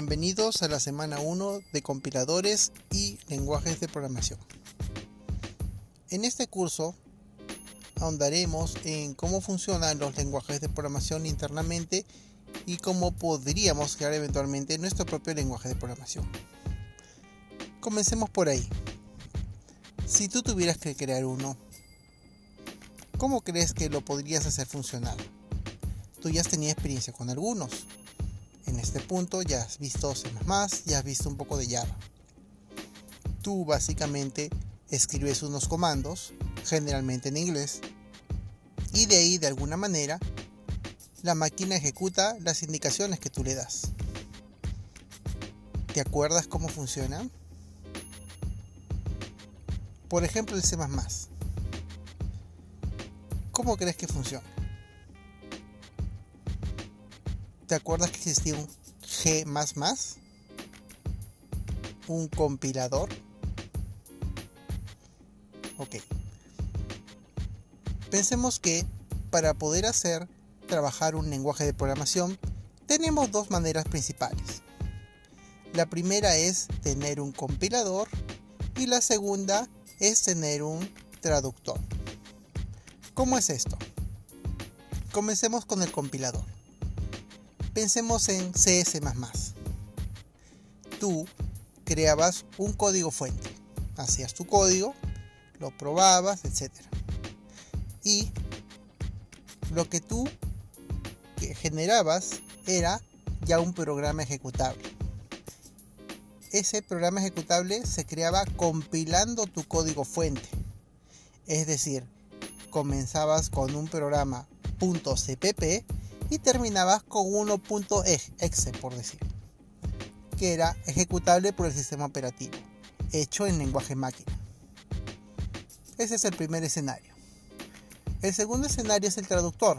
Bienvenidos a la semana 1 de compiladores y lenguajes de programación. En este curso ahondaremos en cómo funcionan los lenguajes de programación internamente y cómo podríamos crear eventualmente nuestro propio lenguaje de programación. Comencemos por ahí. Si tú tuvieras que crear uno, ¿cómo crees que lo podrías hacer funcionar? Tú ya has tenido experiencia con algunos. En este punto ya has visto C++, ya has visto un poco de Java. Tú básicamente escribes unos comandos, generalmente en inglés, y de ahí de alguna manera la máquina ejecuta las indicaciones que tú le das. ¿Te acuerdas cómo funciona? Por ejemplo, el C++. ¿Cómo crees que funciona? ¿Te acuerdas que existía un G++? ¿Un compilador? Ok. Pensemos que para poder hacer trabajar un lenguaje de programación tenemos dos maneras principales. La primera es tener un compilador y la segunda es tener un traductor. ¿Cómo es esto? Comencemos con el compilador. Pensemos en CS. Tú creabas un código fuente, hacías tu código, lo probabas, etc. Y lo que tú generabas era ya un programa ejecutable. Ese programa ejecutable se creaba compilando tu código fuente. Es decir, comenzabas con un programa .cpp y terminabas con uno .exe por decir, que era ejecutable por el sistema operativo, hecho en lenguaje máquina. Ese es el primer escenario. El segundo escenario es el traductor.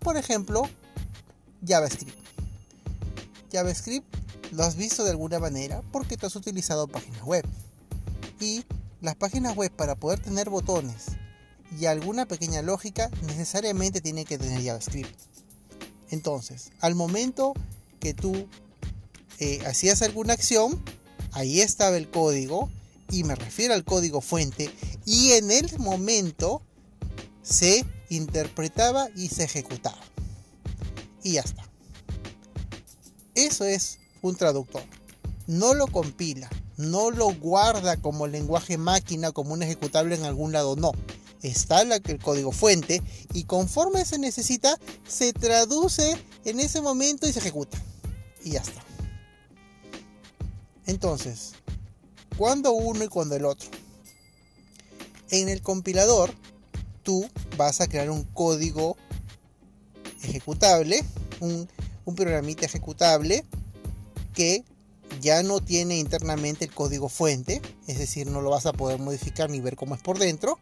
Por ejemplo, JavaScript. JavaScript lo has visto de alguna manera porque tú has utilizado páginas web. Y las páginas web para poder tener botones y alguna pequeña lógica necesariamente tienen que tener JavaScript. Entonces, al momento que tú eh, hacías alguna acción, ahí estaba el código, y me refiero al código fuente, y en el momento se interpretaba y se ejecutaba. Y ya está. Eso es un traductor. No lo compila, no lo guarda como lenguaje máquina, como un ejecutable en algún lado, no está el código fuente y conforme se necesita se traduce en ese momento y se ejecuta. Y ya está. Entonces, cuando uno y cuando el otro. En el compilador, tú vas a crear un código ejecutable, un, un programita ejecutable que ya no tiene internamente el código fuente, es decir, no lo vas a poder modificar ni ver cómo es por dentro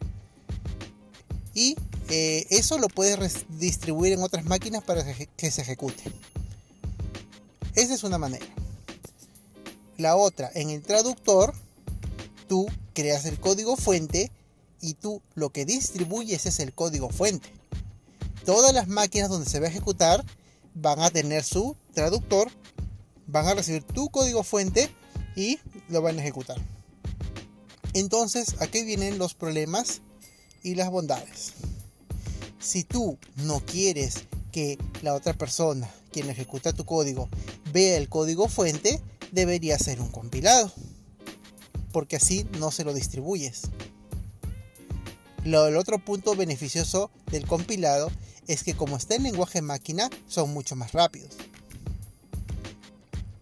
y eh, eso lo puedes distribuir en otras máquinas para que se ejecute. Esa es una manera. La otra, en el traductor, tú creas el código fuente y tú lo que distribuyes es el código fuente. Todas las máquinas donde se va a ejecutar van a tener su traductor, van a recibir tu código fuente y lo van a ejecutar. Entonces, aquí vienen los problemas y las bondades. Si tú no quieres que la otra persona, quien ejecuta tu código, vea el código fuente, debería ser un compilado, porque así no se lo distribuyes. Lo, el otro punto beneficioso del compilado es que como está en lenguaje máquina, son mucho más rápidos.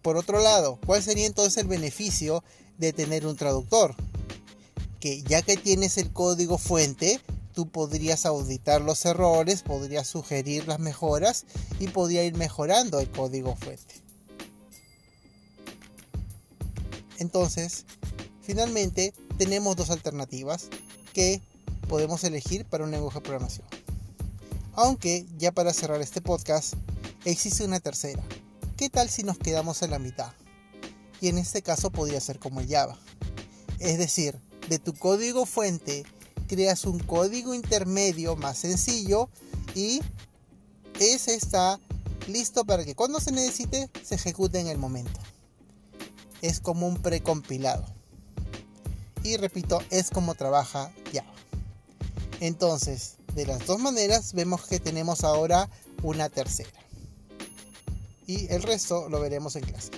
Por otro lado, ¿cuál sería entonces el beneficio de tener un traductor? Que ya que tienes el código fuente, tú podrías auditar los errores, podrías sugerir las mejoras y podría ir mejorando el código fuente. Entonces, finalmente tenemos dos alternativas que podemos elegir para un lenguaje de programación. Aunque ya para cerrar este podcast, existe una tercera. ¿Qué tal si nos quedamos en la mitad? Y en este caso podría ser como el Java. Es decir, de tu código fuente creas un código intermedio más sencillo y ese está listo para que cuando se necesite se ejecute en el momento. Es como un precompilado. Y repito, es como trabaja Java. Entonces, de las dos maneras vemos que tenemos ahora una tercera. Y el resto lo veremos en clase.